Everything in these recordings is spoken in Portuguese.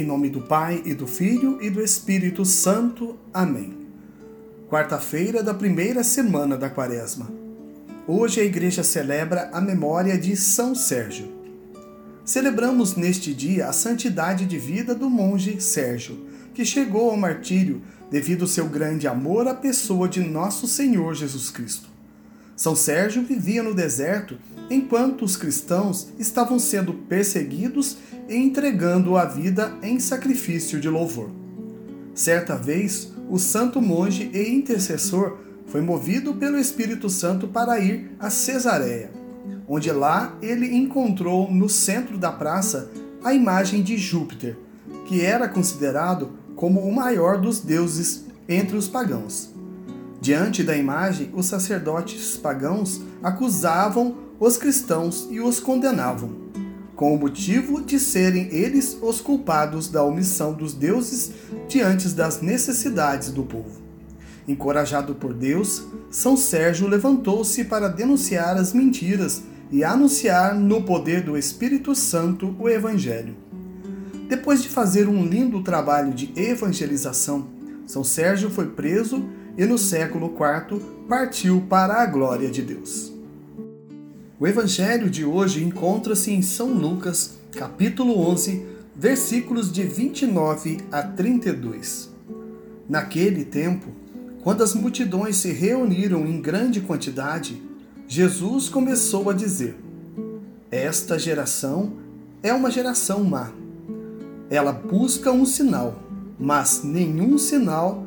Em nome do Pai e do Filho e do Espírito Santo. Amém. Quarta-feira da primeira semana da Quaresma. Hoje a igreja celebra a memória de São Sérgio. Celebramos neste dia a santidade de vida do monge Sérgio, que chegou ao martírio devido ao seu grande amor à pessoa de nosso Senhor Jesus Cristo. São Sérgio vivia no deserto enquanto os cristãos estavam sendo perseguidos e entregando a vida em sacrifício de louvor. Certa vez, o santo monge e intercessor foi movido pelo Espírito Santo para ir a Cesareia, onde lá ele encontrou no centro da praça a imagem de Júpiter, que era considerado como o maior dos deuses entre os pagãos. Diante da imagem, os sacerdotes pagãos acusavam os cristãos e os condenavam, com o motivo de serem eles os culpados da omissão dos deuses diante das necessidades do povo. Encorajado por Deus, São Sérgio levantou-se para denunciar as mentiras e anunciar no poder do Espírito Santo o Evangelho. Depois de fazer um lindo trabalho de evangelização, São Sérgio foi preso e no século IV partiu para a glória de Deus. O evangelho de hoje encontra-se em São Lucas, capítulo 11, versículos de 29 a 32. Naquele tempo, quando as multidões se reuniram em grande quantidade, Jesus começou a dizer: Esta geração é uma geração má. Ela busca um sinal, mas nenhum sinal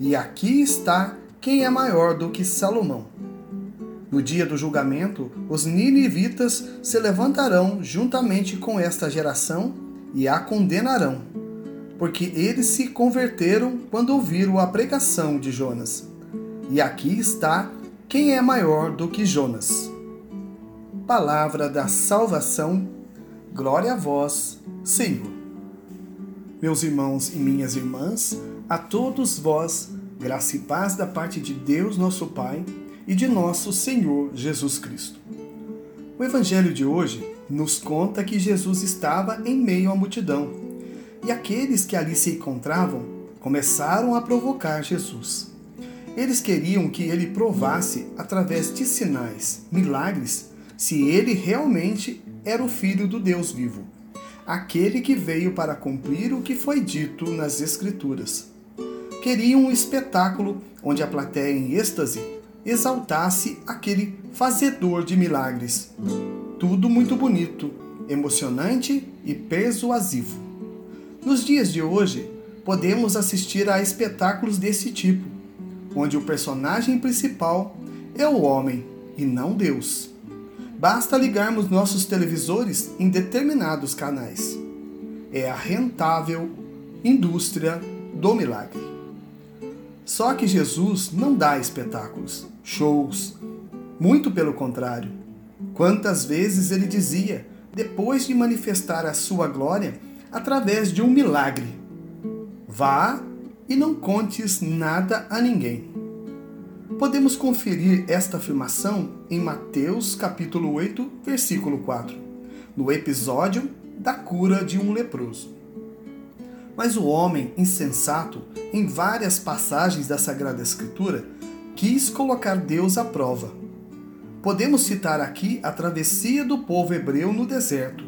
e aqui está quem é maior do que Salomão. No dia do julgamento, os ninivitas se levantarão juntamente com esta geração e a condenarão, porque eles se converteram quando ouviram a pregação de Jonas. E aqui está quem é maior do que Jonas. Palavra da salvação, glória a vós, Senhor. Meus irmãos e minhas irmãs, a todos vós, graça e paz da parte de Deus, nosso Pai, e de nosso Senhor Jesus Cristo. O evangelho de hoje nos conta que Jesus estava em meio à multidão, e aqueles que ali se encontravam começaram a provocar Jesus. Eles queriam que ele provasse, através de sinais, milagres, se ele realmente era o Filho do Deus vivo, aquele que veio para cumprir o que foi dito nas Escrituras queriam um espetáculo onde a plateia em êxtase exaltasse aquele fazedor de milagres. Tudo muito bonito, emocionante e persuasivo. Nos dias de hoje, podemos assistir a espetáculos desse tipo, onde o personagem principal é o homem e não Deus. Basta ligarmos nossos televisores em determinados canais. É a rentável indústria do milagre. Só que Jesus não dá espetáculos, shows. Muito pelo contrário. Quantas vezes ele dizia, depois de manifestar a sua glória, através de um milagre: Vá e não contes nada a ninguém. Podemos conferir esta afirmação em Mateus capítulo 8, versículo 4, no episódio da cura de um leproso. Mas o homem insensato, em várias passagens da Sagrada Escritura, quis colocar Deus à prova. Podemos citar aqui a travessia do povo hebreu no deserto.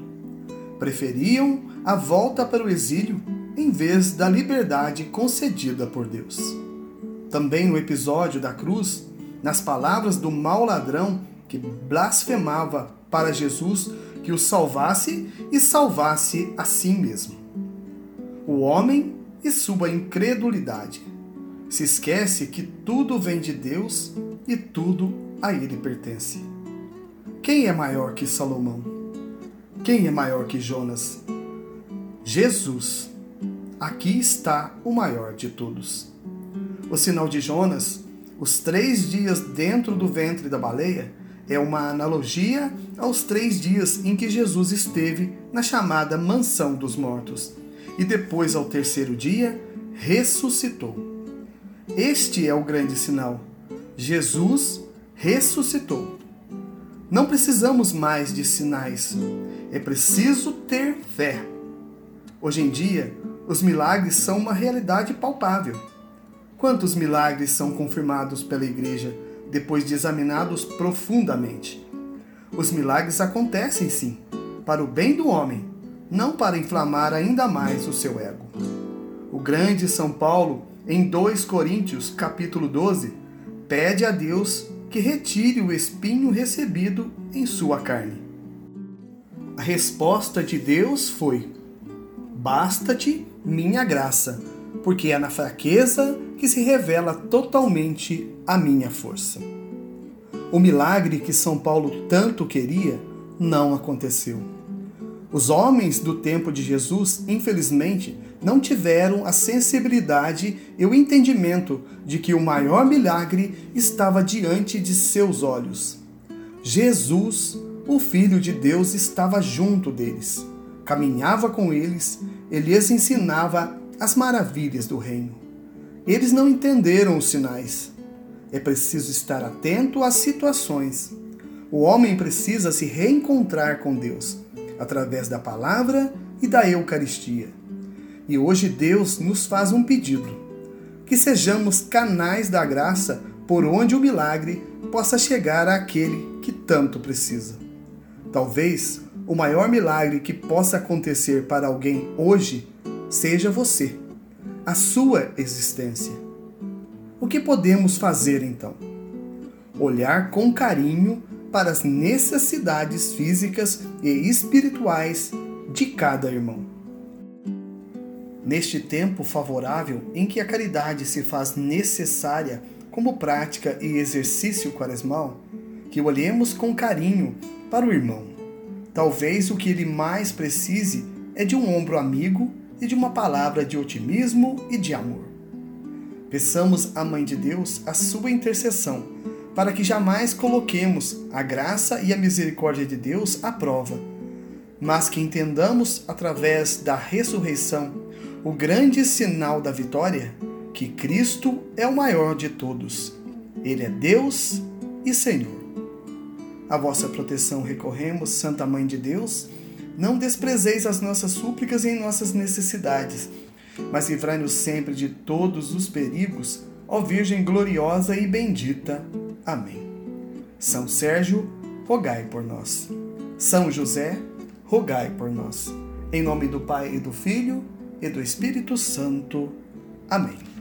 Preferiam a volta para o exílio em vez da liberdade concedida por Deus. Também no episódio da cruz, nas palavras do mau ladrão que blasfemava para Jesus que o salvasse e salvasse a si mesmo o homem e sua incredulidade. Se esquece que tudo vem de Deus e tudo a ele pertence. Quem é maior que Salomão? Quem é maior que Jonas? Jesus. aqui está o maior de todos. O sinal de Jonas, os três dias dentro do ventre da baleia, é uma analogia aos três dias em que Jesus esteve na chamada mansão dos mortos e depois, ao terceiro dia, ressuscitou. Este é o grande sinal. Jesus ressuscitou. Não precisamos mais de sinais, é preciso ter fé. Hoje em dia, os milagres são uma realidade palpável. Quantos milagres são confirmados pela Igreja depois de examinados profundamente? Os milagres acontecem sim, para o bem do homem, não para inflamar ainda mais o seu ego. O grande São Paulo, em 2 Coríntios, capítulo 12, pede a Deus que retire o espinho recebido em sua carne. A resposta de Deus foi: Basta-te minha graça, porque é na fraqueza que se revela totalmente a minha força. O milagre que São Paulo tanto queria não aconteceu. Os homens do tempo de Jesus, infelizmente, não tiveram a sensibilidade e o entendimento de que o maior milagre estava diante de seus olhos. Jesus, o Filho de Deus, estava junto deles, caminhava com eles e lhes ensinava as maravilhas do reino. Eles não entenderam os sinais. É preciso estar atento às situações. O homem precisa se reencontrar com Deus através da palavra e da Eucaristia. E hoje Deus nos faz um pedido: que sejamos canais da graça por onde o milagre possa chegar àquele que tanto precisa. Talvez o maior milagre que possa acontecer para alguém hoje seja você, a sua existência. O que podemos fazer então? Olhar com carinho para as necessidades físicas e espirituais de cada irmão. Neste tempo favorável em que a caridade se faz necessária como prática e exercício quaresmal, que olhemos com carinho para o irmão. Talvez o que ele mais precise é de um ombro amigo e de uma palavra de otimismo e de amor. Peçamos à Mãe de Deus a sua intercessão para que jamais coloquemos a graça e a misericórdia de Deus à prova, mas que entendamos através da ressurreição o grande sinal da vitória, que Cristo é o maior de todos. Ele é Deus e Senhor. A vossa proteção recorremos, Santa Mãe de Deus. Não desprezeis as nossas súplicas e nossas necessidades, mas livrai-nos sempre de todos os perigos, ó Virgem gloriosa e bendita. Amém. São Sérgio, rogai por nós. São José, rogai por nós. Em nome do Pai e do Filho e do Espírito Santo. Amém.